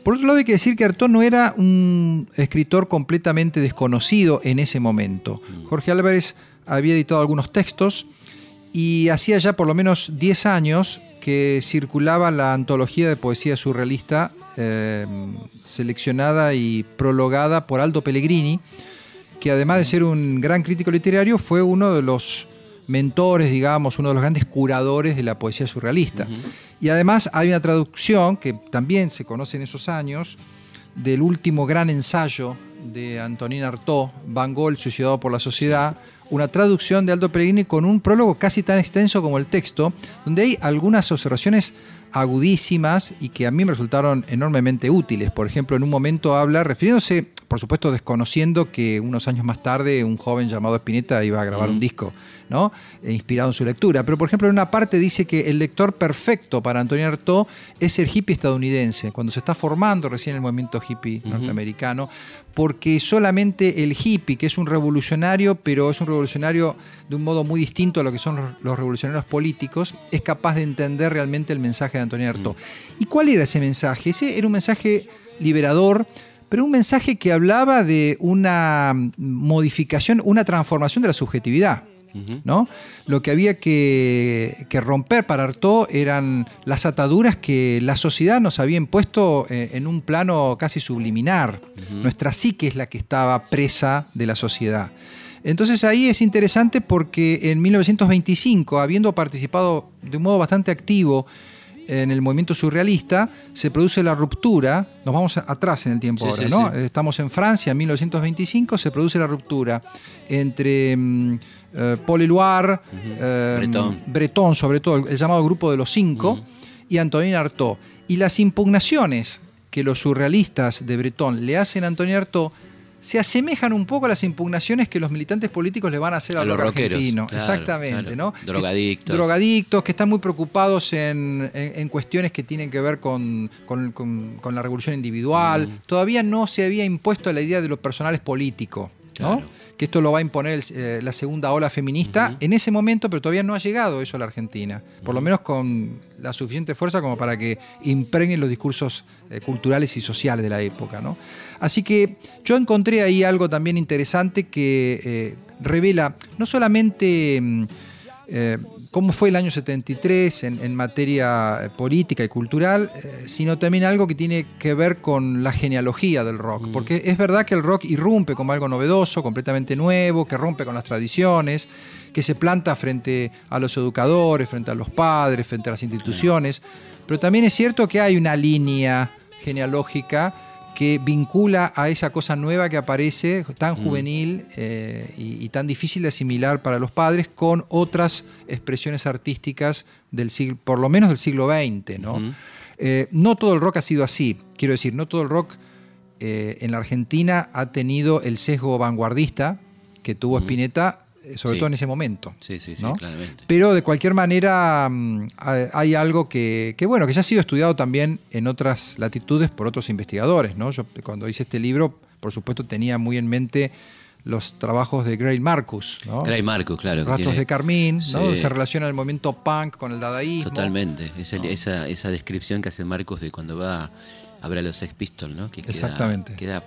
Por otro lado, hay que decir que Artaud no era un escritor completamente desconocido en ese momento. Jorge Álvarez había editado algunos textos y hacía ya por lo menos 10 años que circulaba la antología de poesía surrealista eh, seleccionada y prologada por Aldo Pellegrini, que además de ser un gran crítico literario, fue uno de los mentores, digamos, uno de los grandes curadores de la poesía surrealista. Y además hay una traducción que también se conoce en esos años, del último gran ensayo de Antonín Artaud, Van Gogh, suicidado por la sociedad, una traducción de Aldo Pellegrini con un prólogo casi tan extenso como el texto, donde hay algunas observaciones agudísimas y que a mí me resultaron enormemente útiles. Por ejemplo, en un momento habla, refiriéndose, por supuesto desconociendo que unos años más tarde un joven llamado Spinetta iba a grabar un disco, ¿no? E inspirado en su lectura. Pero, por ejemplo, en una parte dice que el lector perfecto para Antonio Artaud es el hippie estadounidense, cuando se está formando recién el movimiento hippie norteamericano, porque solamente el hippie, que es un revolucionario, pero es un revolucionario de un modo muy distinto a lo que son los, revolucionarios políticos, es capaz de entender realmente el mensaje de Antonio Artaud. ¿Y cuál era ese mensaje? Ese era un mensaje liberador, pero un mensaje que hablaba de una modificación, una transformación de la subjetividad. ¿no? Lo que había que, que romper para Artaud eran las ataduras que la sociedad nos había impuesto eh, en un plano casi subliminar. Nuestra psique es la que estaba presa de la sociedad. Entonces ahí es interesante porque en 1925, habiendo participado de un modo bastante activo en el movimiento surrealista, se produce la ruptura, nos vamos atrás en el tiempo Sí, ahora, sí, ¿no? sí. Estamos en Francia, en 1925, se produce la ruptura entre eh, Paul Éluard, eh, Breton. Breton, sobre todo, el, el llamado Grupo de los Cinco, y Antonin Artaud. Y las impugnaciones que los surrealistas de Breton le hacen a Antonin Artaud se asemejan un poco a las impugnaciones que los militantes políticos le van a hacer A al los rock argentino. claro, Exactamente, claro. ¿no? Drogadictos. Que- drogadictos que están muy preocupados en, en- en cuestiones que tienen que ver con, con- con- con la revolución individual. Mm. Todavía no se había impuesto la idea de lo personal es político, ¿no? Claro. Que esto lo va a imponer eh, la segunda ola feminista en ese momento, pero todavía no ha llegado eso a la Argentina. Por lo menos con la suficiente fuerza como para que impregnen los discursos eh, culturales y sociales de la época, ¿no? Así que yo encontré ahí algo también interesante que eh, revela no solamente mm, eh, cómo fue el año 73 en, en materia eh, política y cultural, eh, sino también algo que tiene que ver con la genealogía del rock. Porque es verdad que el rock irrumpe como algo novedoso, completamente nuevo, que rompe con las tradiciones, que se planta frente a los educadores, frente a los padres, frente a las instituciones. Pero también es cierto que hay una línea genealógica que vincula a esa cosa nueva que aparece, tan juvenil eh, y, y tan difícil de asimilar para los padres, con otras expresiones artísticas del siglo, por lo menos del siglo XX. ¿no? Eh, no todo el rock ha sido así. Quiero decir, no todo el rock eh, en la Argentina ha tenido el sesgo vanguardista que tuvo Spinetta, sobre Sí. todo en ese momento. Sí, sí, sí, ¿no? claramente. Pero de cualquier manera mm, hay- algo que, que, bueno, que ya ha sido estudiado también en otras latitudes por otros investigadores. ¿no? Yo cuando hice este libro, por supuesto, tenía muy en mente los trabajos de Gray Marcus, ¿no? Gray Marcus, claro. que Rastros tiene- de Carmín, ¿no? Sí. Se relaciona el movimiento punk con el dadaísmo. Totalmente. Esa, esa, esa descripción que hace Marcus de cuando va a ver a los Sex Pistols, ¿no? Que queda- Exactamente. Queda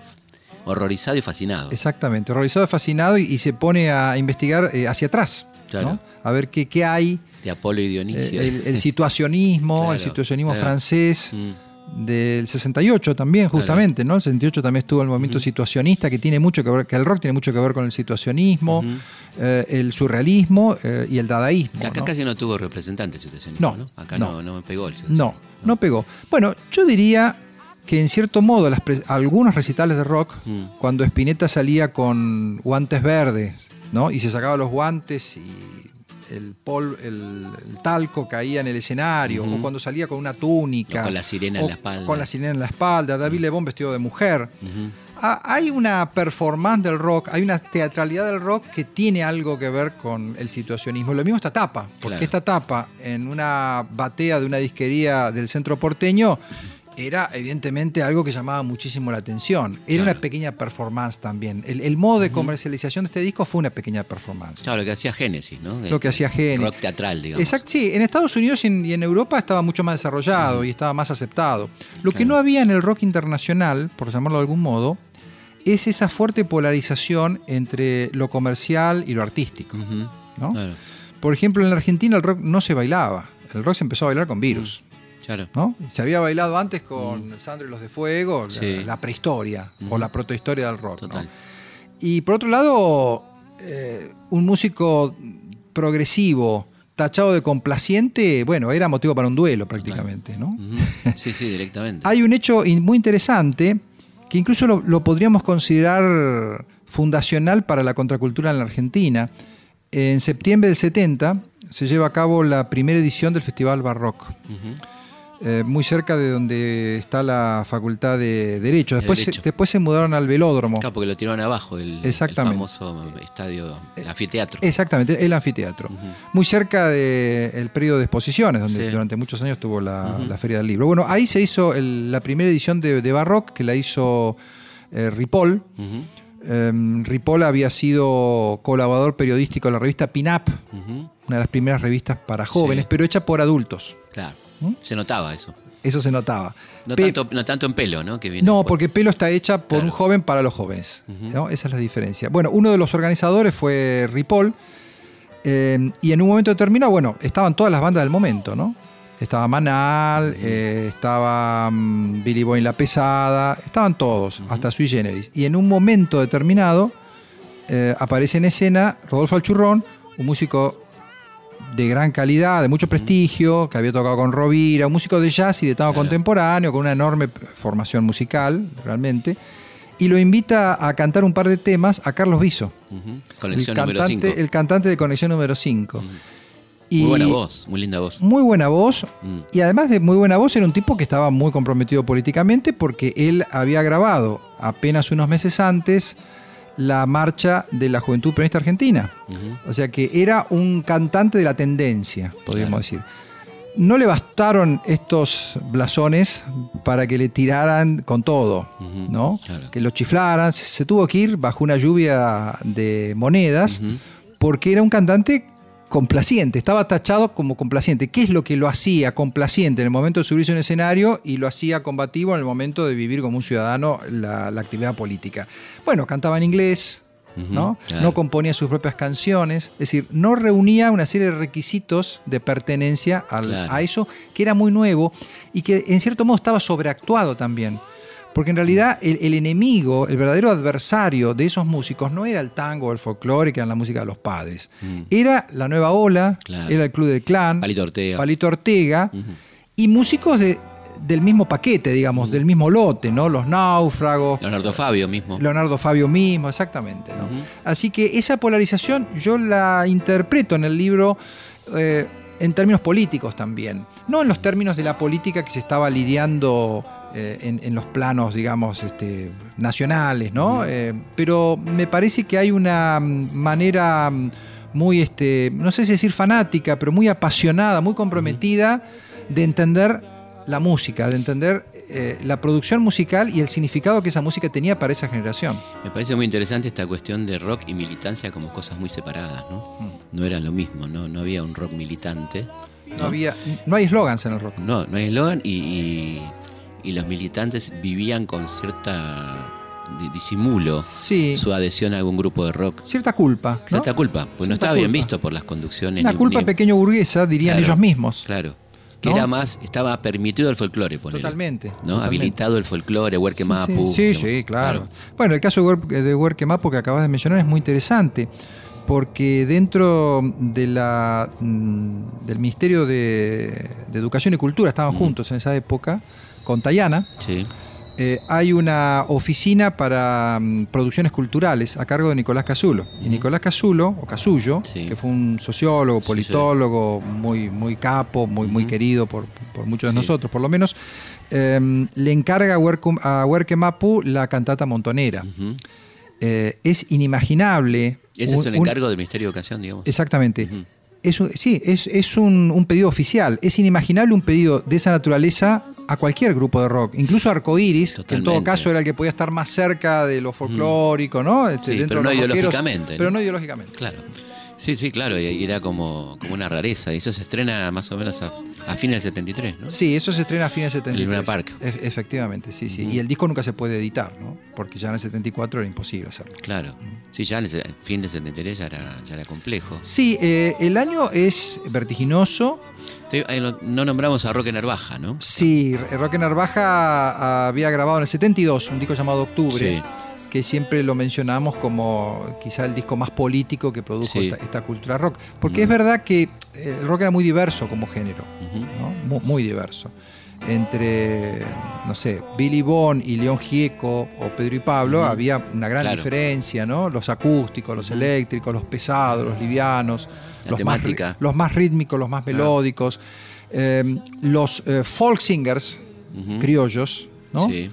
horrorizado y fascinado. Exactamente, horrorizado, fascinado y, y se pone a investigar eh, hacia atrás, Claro. ¿no? A ver qué, qué hay, De Apolo y eh, Dionisio. el, el situacionismo, el situacionismo claro. francés. Mm. Del 68 también, justamente, ¿no? El 68 también estuvo el movimiento situacionista que tiene mucho que ver, que el rock tiene mucho que ver con el situacionismo, eh, el surrealismo eh, y el dadaísmo. Acá ¿no? casi no tuvo representante el situacionismo, No, ¿no? Acá no. no, no me pegó el situacionismo. No, no pegó. Bueno, yo diría que en cierto modo las algunos recitales de rock, Mm. cuando Spinetta salía con guantes verdes, ¿no? Y se sacaba los guantes y el, pol, el, el talco caía en el escenario, o cuando salía con una túnica. O con la sirena en la espalda. Con la sirena en la espalda, David Lebón vestido de mujer. Ah, hay una performance del rock, hay una teatralidad del rock que tiene algo que ver con el situacionismo. Lo mismo esta tapa, porque Claro. esta tapa en una batea de una disquería del centro porteño era evidentemente algo que llamaba muchísimo la atención. Era Claro. una pequeña performance también. El, el modo de comercialización de este disco fue una pequeña performance. Claro, lo que hacía Génesis, ¿no? Lo que hacía Génesis. Rock teatral, digamos. Exacto, sí, en Estados Unidos y en, y en Europa estaba mucho más desarrollado y estaba más aceptado. Lo que no había en el rock internacional, por llamarlo de algún modo, es esa fuerte polarización entre lo comercial y lo artístico. ¿no? Por ejemplo, en la Argentina el rock no se bailaba. El rock se empezó a bailar con virus. Claro. ¿no? Se había bailado antes con Sandro y los de Fuego, la- Sí. la, prehistoria o la protohistoria del rock. Y por otro lado, eh, un músico progresivo, tachado de complaciente, bueno, era motivo para un duelo prácticamente, ¿no? Sí, sí, directamente. Hay un hecho muy interesante que incluso lo, lo podríamos considerar fundacional para la contracultura en la Argentina. En septiembre del 70 se lleva a cabo la primera edición del Festival Barrock. Eh, muy cerca de donde está la Facultad de Derecho. De Después, Derecho. Se, después se mudaron al velódromo. Claro, porque lo tiraron abajo, el, Exactamente. el famoso estadio, el anfiteatro. Exactamente, el anfiteatro. Muy cerca del periodo de exposiciones, donde Sí. durante muchos años tuvo la, Feria del Libro. Bueno, ahí se hizo el- la primera edición de, de Barrock, que la hizo eh, Ripoll. Em, Ripoll había sido colaborador periodístico de la revista Pinap, Ujú. una de las primeras revistas para jóvenes, Sí. pero hecha por adultos. Claro. ¿Mm? Se notaba eso. Eso se notaba. No, Pe- tanto, no tanto en pelo, ¿no? Que viene No, después. porque Pelo está hecha por Claro. un joven para los jóvenes. ¿no? Esa es la diferencia. Bueno, uno de los organizadores fue Ripoll. eh, y en un momento determinado, bueno, estaban todas las bandas del momento, ¿no? Estaba Manal, eh, estaba mm, Billy Boy La Pesada, estaban todos, hasta Sui Generis. Y en un momento determinado eh, aparece en escena Rodolfo Alchurrón, un músico de gran calidad, de mucho prestigio, que había tocado con Rovira, un músico de jazz y de tango Claro. contemporáneo, con una enorme formación musical, realmente, y lo invita a cantar un par de temas a Carlos Viso, Ujú. Conexión el, número cantante, 5. el cantante de Conexión número 5. Muy buena voz, muy linda voz. Muy buena voz, Mm. y además de muy buena voz, era un tipo que estaba muy comprometido políticamente porque él había grabado apenas unos meses antes la marcha de la Juventud Peronista Argentina. O sea que era un cantante de la tendencia, podríamos Claro. decir. No le bastaron estos blasones para que le tiraran con todo, ¿no? claro. Que lo chiflaran. Se se tuvo que ir bajo una lluvia de monedas porque era un cantante complaciente, estaba tachado como complaciente. ¿Qué es lo que lo hacía complaciente en el momento de subirse a un escenario y lo hacía combativo en el momento de vivir como un ciudadano la, la actividad política? Bueno, cantaba en inglés, ¿no? claro. No componía sus propias canciones, es decir, no reunía una serie de requisitos de pertenencia al- Claro. a eso que era muy nuevo y que en cierto modo estaba sobreactuado también. Porque en realidad el, el enemigo, el verdadero adversario de esos músicos no era el tango o el folclore, que eran la música de los padres. Mm. Era la nueva ola, Claro. era el Club del Clan, Palito Ortega. Palito Ortega, Ujú. y músicos de- del mismo paquete, digamos, del mismo lote, ¿no? Los náufragos, Leonardo Fabio mismo. Leonardo Fabio mismo, exactamente. Así que esa polarización yo la interpreto en el libro eh, en términos políticos también, no en los términos de la política que se estaba lidiando eh, en, en los planos, digamos, este, nacionales, ¿no? Eh, pero me parece que hay una mm, manera mm, muy, este, no sé si decir fanática, pero muy apasionada, muy comprometida de entender la música, de entender eh, la producción musical y el significado que esa música tenía para esa generación. Me parece muy interesante esta cuestión de rock y militancia como cosas muy separadas, ¿no? No eran lo mismo, ¿no? No había un rock militante. No, había, no hay eslogans en el rock. No, no hay eslogan y, y- y los militantes vivían con cierta di- disimulo Sí. su adhesión a algún grupo de rock. Cierta culpa. ¿no? Cierta culpa, pues no estaba bien visto por las conducciones. Una ni- culpa ni- pequeño burguesa, dirían Claro, ellos mismos. Claro. Que ¿No? era más, estaba permitido el folclore, ponele. Totalmente, ¿No? totalmente. Habilitado el folclore, Huerque Sí, Mapu. Sí, ¿no? sí, claro. Bueno, el caso de Mapo que acabas de mencionar es muy interesante, porque dentro de la, mm, del Ministerio de, de Educación y Cultura, estaban juntos en esa época, con Tayana, Sí. eh, hay una oficina para mm, producciones culturales a cargo de Nicolás Casulo. Y Nicolás Casulo, o Casullo, Sí. que fue un sociólogo, sí. politólogo, muy, muy capo, muy, muy querido por, por muchos de nosotros, por lo menos, eh, le encarga a Huerque Mapu la cantata montonera. Eh, es inimaginable. Ese un- es el un- encargo del Ministerio de Educación, digamos. Exactamente. Es un- sí, es, es un, un pedido oficial. Es inimaginable un pedido de esa naturaleza a cualquier grupo de rock, incluso Arcoiris, que en todo Totalmente. caso era el que podía estar más cerca de lo folclórico, ¿no? Este, Sí, dentro pero de no los ideológicamente, Pero no ideológicamente. Claro. Sí, sí, claro, y era como, como una rareza. Y eso se estrena más o menos a, a fines del 73, ¿no? Sí, eso se estrena a fines de 73. En Luna Park. E- efectivamente, sí, sí. Y el disco nunca se puede editar, ¿no? Porque ya en el 74 era imposible hacerlo. Claro. Sí, ya en ese fin del 73 ya era, ya era complejo. Sí, eh, el año es vertiginoso. Sí, no nombramos a Roque Narvaja, ¿no? Sí, Roque Narvaja había grabado en el 72 un disco llamado Octubre, Sí. Que siempre lo mencionamos como quizá el disco más político que produjo Sí. esta, esta cultura rock. Porque Mm. es verdad que eh, el rock era muy diverso como género, muy, muy diverso. Entre, no sé, Billy Bond y León Gieco o Pedro y Pablo había una gran Claro. diferencia, ¿no? Los acústicos, los eléctricos, los pesados, los livianos, La los, temática. Más, ri- los más rítmicos, los más melódicos, eh, los eh, folk singers criollos, ¿no? Sí.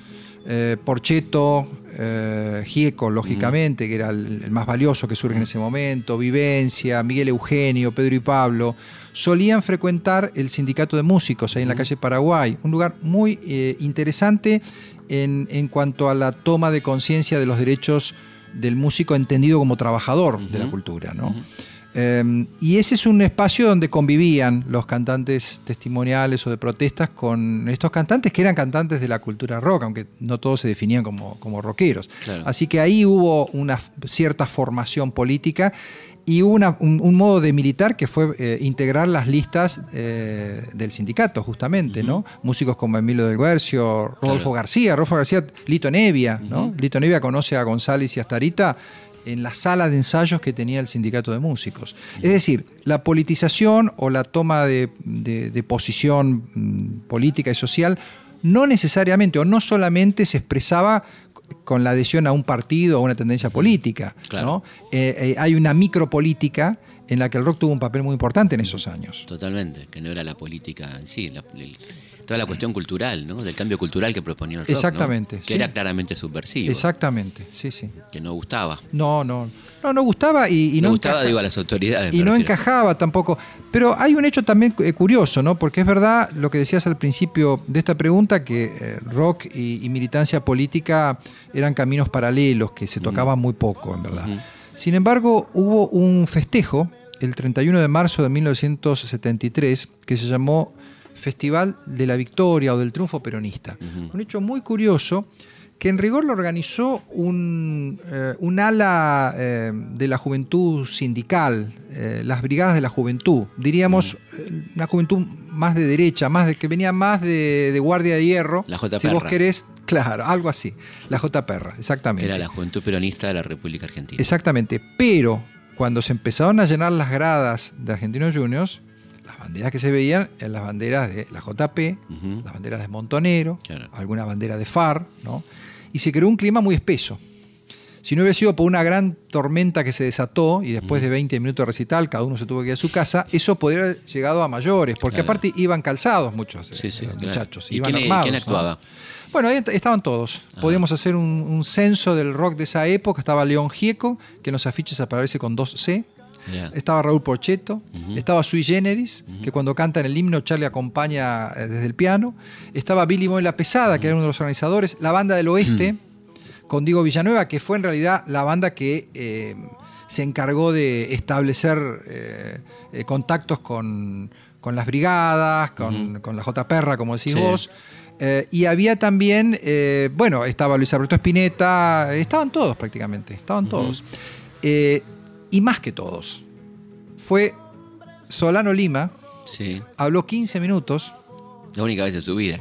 Eh, Porcheto, eh, Gieco, lógicamente, que era el, el más valioso que surge en ese momento, Vivencia, Miguel Eugenio, Pedro y Pablo, solían frecuentar el sindicato de músicos ahí en la calle Paraguay, un lugar muy eh, interesante en, en cuanto a la toma de conciencia de los derechos del músico entendido como trabajador de la cultura, ¿no? Eh, y ese es un espacio donde convivían los cantantes testimoniales o de protestas con estos cantantes que eran cantantes de la cultura rock, aunque no todos se definían como, como rockeros. Claro. Así que ahí hubo una cierta formación política y una- un, un modo de militar que fue eh, integrar las listas eh, del sindicato, justamente, ¿no? Músicos como Emilio del Guercio, Rodolfo Claro. García, Rodolfo García, Lito Nevia, ¿no? Lito Nevia conoce a González y a Starita en la sala de ensayos que tenía el sindicato de músicos. Es decir, la politización o la toma de, de- de posición mm, política y social no necesariamente o no solamente se expresaba con la adhesión a un partido o a una tendencia política. Claro. ¿no? Eh, eh, hay una micropolítica en la que el rock tuvo un papel muy importante en esos años. Totalmente, que no era la política en sí, la- el- toda la cuestión cultural, ¿no? Del cambio cultural que proponía el rock, ¿no? Exactamente, Que sí. era claramente subversivo, Exactamente, sí, sí. que no gustaba. No, no, no, no gustaba y, y no no gustaba, encaja- digo, a las autoridades. y no refiero. encajaba tampoco. Pero hay un hecho también eh, curioso, ¿no? Porque es verdad lo que decías al principio de esta pregunta, que eh, rock y, y militancia política eran caminos paralelos, que se tocaban muy poco, en verdad. Sin embargo, hubo un festejo el 31 de marzo de 1973 que se llamó Festival de la Victoria o del Triunfo Peronista. Un hecho muy curioso que en rigor lo organizó un, eh, un ala eh, de la juventud sindical, eh, las brigadas de la juventud, diríamos una juventud más de derecha, más de que venía más de, de guardia de hierro. La J. Si vos querés, claro, algo así. La J. Perra, exactamente. era la juventud peronista de la República Argentina. Exactamente, pero cuando se empezaron a llenar las gradas de Argentinos Juniors, las banderas que se veían eran las banderas de la JP, las banderas de Montonero, Claro. alguna bandera de FAR, ¿no? Y se creó un clima muy espeso. Si no hubiera sido por una gran tormenta que se desató y después de 20 minutos de recital cada uno se tuvo que ir a su casa, eso podría haber llegado a mayores, porque Claro. aparte iban calzados muchos Sí, eh, sí, los claro. muchachos, ¿Y iban quién- armados. quién ¿no? actuaba? Bueno, ahí estaban todos. Podíamos hacer un, un censo del rock de esa época. Estaba León Gieco, que en los afiches aparece con dos C. Estaba Raúl Porchetto, estaba Sui Generis, que cuando cantan el himno Charlie acompaña eh, desde el piano, estaba Billy Boy La Pesada, que era uno de los organizadores, la banda del oeste, con Diego Villanueva, que fue en realidad la banda que eh, se encargó de establecer eh, eh, contactos con, con las brigadas, con, con la J. Perra, como decís Sí. vos. Eh, y había también, eh, bueno, estaba Luis Alberto Spinetta, estaban todos prácticamente, estaban todos. Eh, y más que todos, fue Solano Lima, Sí. habló 15 minutos La única vez en su vida.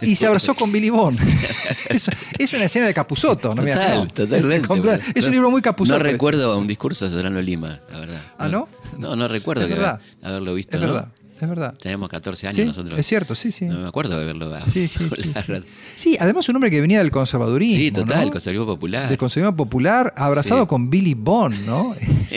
y se abrazó con Billy Bond. es, es una escena de Capuzoto, ¿no? me Total, totalmente. Es, un libro muy Capuzoto. No recuerdo un discurso de Solano Lima, la verdad. ¿Ah, no? No, no recuerdo Es que verdad. haberlo visto, Es ¿no? verdad, es verdad. Tenemos 14 años Sí, nosotros. es cierto, sí, sí. No me acuerdo de haberlo dado. Sí, sí, sí, sí. Sí, además un hombre que venía del conservadurismo. Sí, total, ¿no? conservativo popular. Del conservadurismo popular, abrazado con Billy Bond, ¿no?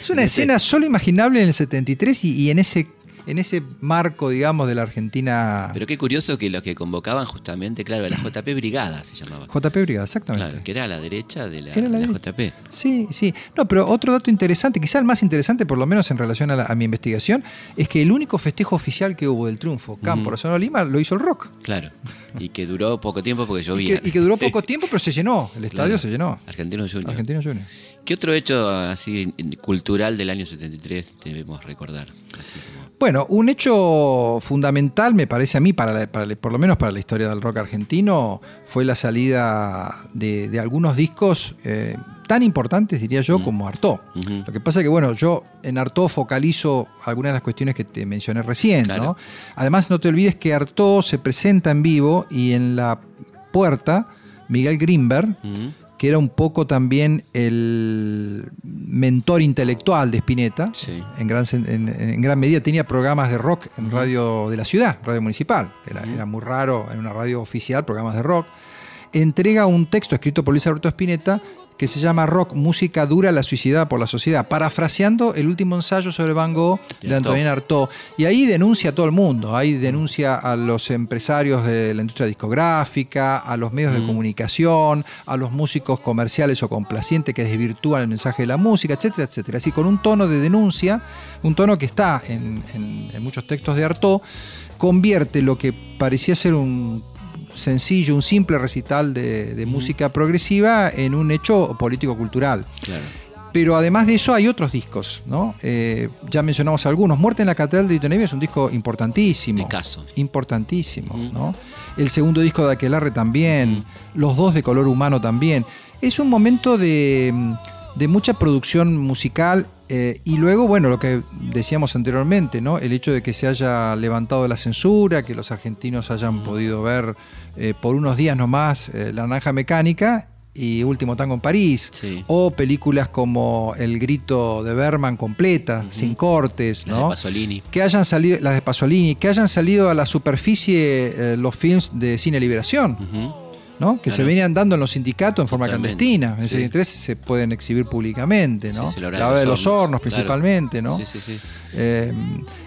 es una escena solo imaginable en el 73 y, y en ese en ese marco, digamos, de la Argentina. Pero qué curioso que los que convocaban justamente, claro, la JP Brigada se llamaba. JP Brigada, exactamente. Claro, que era a la derecha de la, de. JP. Sí, sí. No, pero otro dato interesante, quizá el más interesante, por lo menos en relación a, la- a mi investigación, es que el único festejo oficial que hubo del triunfo Campo Razonado Lima lo hizo el rock. Claro. Y que duró poco tiempo porque Y llovía. que, y que duró poco tiempo, pero se llenó. El estadio Claro. se llenó. Argentino Junior. Argentino Junior. ¿Qué otro hecho así cultural del año 73 debemos recordar? Así como- Bueno, un hecho fundamental, me parece a mí, para, la- para por lo menos para la historia del rock argentino, fue la salida de, de algunos discos eh, tan importantes, diría yo, como Artó. Lo que pasa que, bueno, yo en Artó focalizo algunas de las cuestiones que te mencioné recién, Claro. ¿no? Además, no te olvides que Artó se presenta en vivo y en la puerta, Miguel Grimberg. Que era un poco también el mentor intelectual de Spinetta. Sí. En, gran, en gran medida tenía programas de rock en radio de la ciudad, radio municipal, que era, era muy raro en una radio oficial, programas de rock. Entrega un texto escrito por Luis Alberto Spinetta que se llama Rock, música dura, la suicidada por la sociedad, parafraseando el último ensayo sobre Van Gogh de De Artaud. Antonin Artaud. Y ahí denuncia a todo el mundo, ahí denuncia a los empresarios de la industria discográfica, a los medios de comunicación, a los músicos comerciales o complacientes que desvirtúan el mensaje de la música, etcétera, etcétera. Así con un tono de denuncia, un tono que está en, en- en muchos textos de Artaud, convierte lo que parecía ser un sencillo, un simple recital de, de música progresiva en un hecho político-cultural. Claro. Pero además de eso hay otros discos, ¿no? Eh, ya mencionamos algunos. Muerte en la Catedral de Itonevi es un disco importantísimo. De caso. Importantísimo. ¿no? El segundo disco de Aquelarre también. Los dos de color humano también. Es un momento de, de mucha producción musical eh, y luego, bueno, lo que decíamos anteriormente, ¿no? El hecho de que se haya levantado la censura, que los argentinos hayan podido ver eh, por unos días nomás eh, La Naranja Mecánica y Último Tango en París. Sí. O películas como El Grito de Berman completa, sin cortes, Las de ¿no? Pasolini. que hayan salido, las de Pasolini, que hayan salido a la superficie eh, los films de Cine Liberación, Ujú. ¿No? que se venían dando en los sindicatos en forma clandestina. En sí. 73 se pueden exhibir públicamente, ¿no? Sí, la hora de los hornos, claro. principalmente, ¿no? Sí. Eh,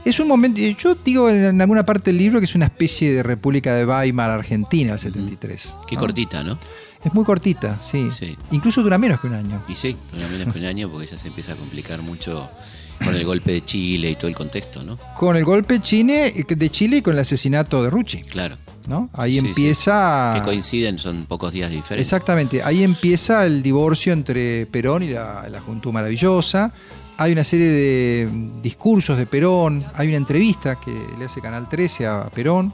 es un momento, yo digo en alguna parte del libro que es una especie de República de Weimar Argentina el 73. Qué ¿no? cortita, ¿no? Es muy cortita, sí. Sí. Incluso dura menos que un año. Y sí, dura menos que un año porque ya se empieza a complicar mucho con el golpe de Chile y todo el contexto, ¿no? Con el golpe Chile, de Chile y con el asesinato de Rucci, Claro. ¿No? Ahí Sí, sí. empieza... Que coinciden, son pocos días de diferencia. Exactamente, ahí empieza el divorcio entre Perón y la, la Juventud Maravillosa. Hay una serie de discursos de Perón, hay una entrevista que le hace Canal 13 a Perón,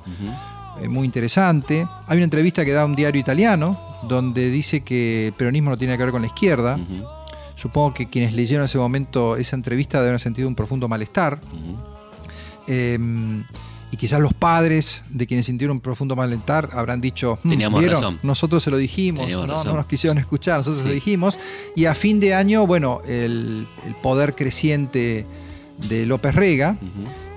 eh, muy interesante. Hay una entrevista que da un diario italiano, donde dice que el peronismo no tiene que ver con la izquierda. Supongo que quienes leyeron en ese momento esa entrevista deben haber sentido un profundo malestar. Eh, y quizás los padres de quienes sintieron un profundo malestar habrán dicho, "Hmm, Teníamos ¿vieron? razón. nosotros se lo dijimos, ¿no? razón. no nos quisieron escuchar, nosotros se lo dijimos. Y a fin de año, bueno, el, el poder creciente de López Rega,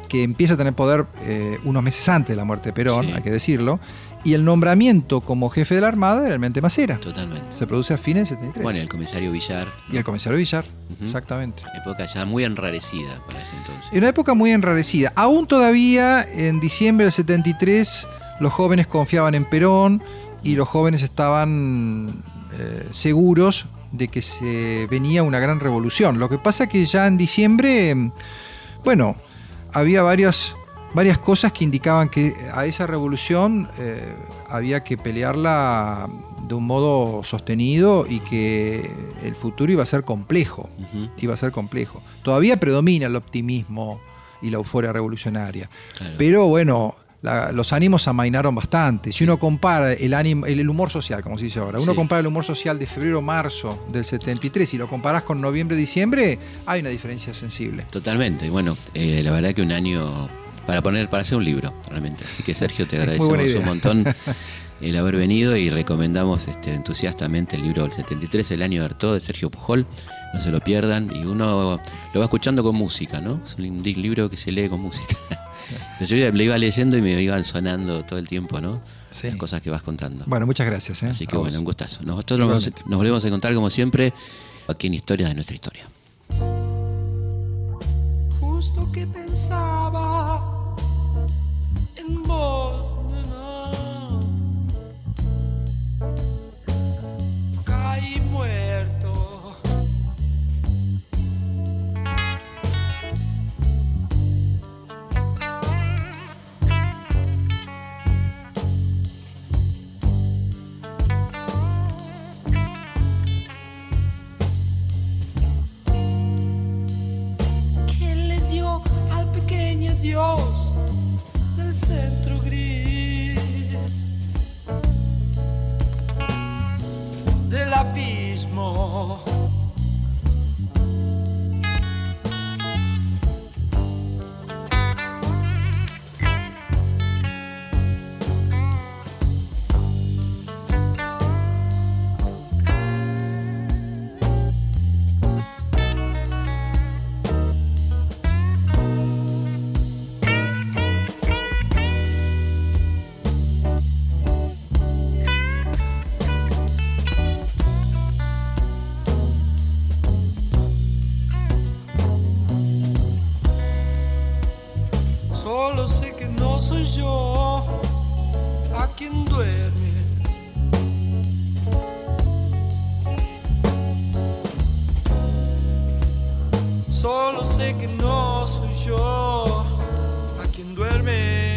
que empieza a tener poder eh, unos meses antes de la muerte de Perón, Sí. hay que decirlo, y el nombramiento como jefe de la Armada era el Mente Macera. Totalmente. Se produce a fines del 73. Bueno, el comisario Villar. y el comisario Villar, Ujú. exactamente. Época ya muy enrarecida para ese entonces. En una época muy enrarecida. Aún todavía en diciembre del 73 los jóvenes confiaban en Perón y los jóvenes estaban eh, seguros de que se venía una gran revolución. Lo que pasa que ya en diciembre, mm, bueno, había varias, varias cosas que indicaban que a esa revolución eh, había que pelearla de un modo sostenido y que el futuro iba a ser complejo. Iba a ser complejo. Todavía predomina el optimismo y la euforia revolucionaria. claro. Pero bueno, la- los ánimos amainaron bastante. Si uno compara el, ánimo, el, el humor social, como se dice ahora, uno Sí. compara el humor social de febrero-marzo del 73 y lo comparás con noviembre-diciembre, hay una diferencia sensible. Totalmente. Bueno, eh, la verdad que un año para poner, para hacer un libro, realmente. Así que Sergio, te agradecemos un montón el haber venido y recomendamos este, entusiastamente el libro del 73, El año de Artaud, de Sergio Pujol. No se lo pierdan. Y uno lo va escuchando con música, ¿no? Es un li- libro que se lee con música. Yo lo iba leyendo y me iban sonando todo el tiempo, ¿no? Sí. Las cosas que vas contando. Bueno, muchas gracias. ¿eh? Así que A bueno, un gustazo. Nosotros nos, nos volvemos a encontrar como siempre aquí en Historias de nuestra historia. justo que pensaba en vos, Solo sé que no soy yo a quien duerme.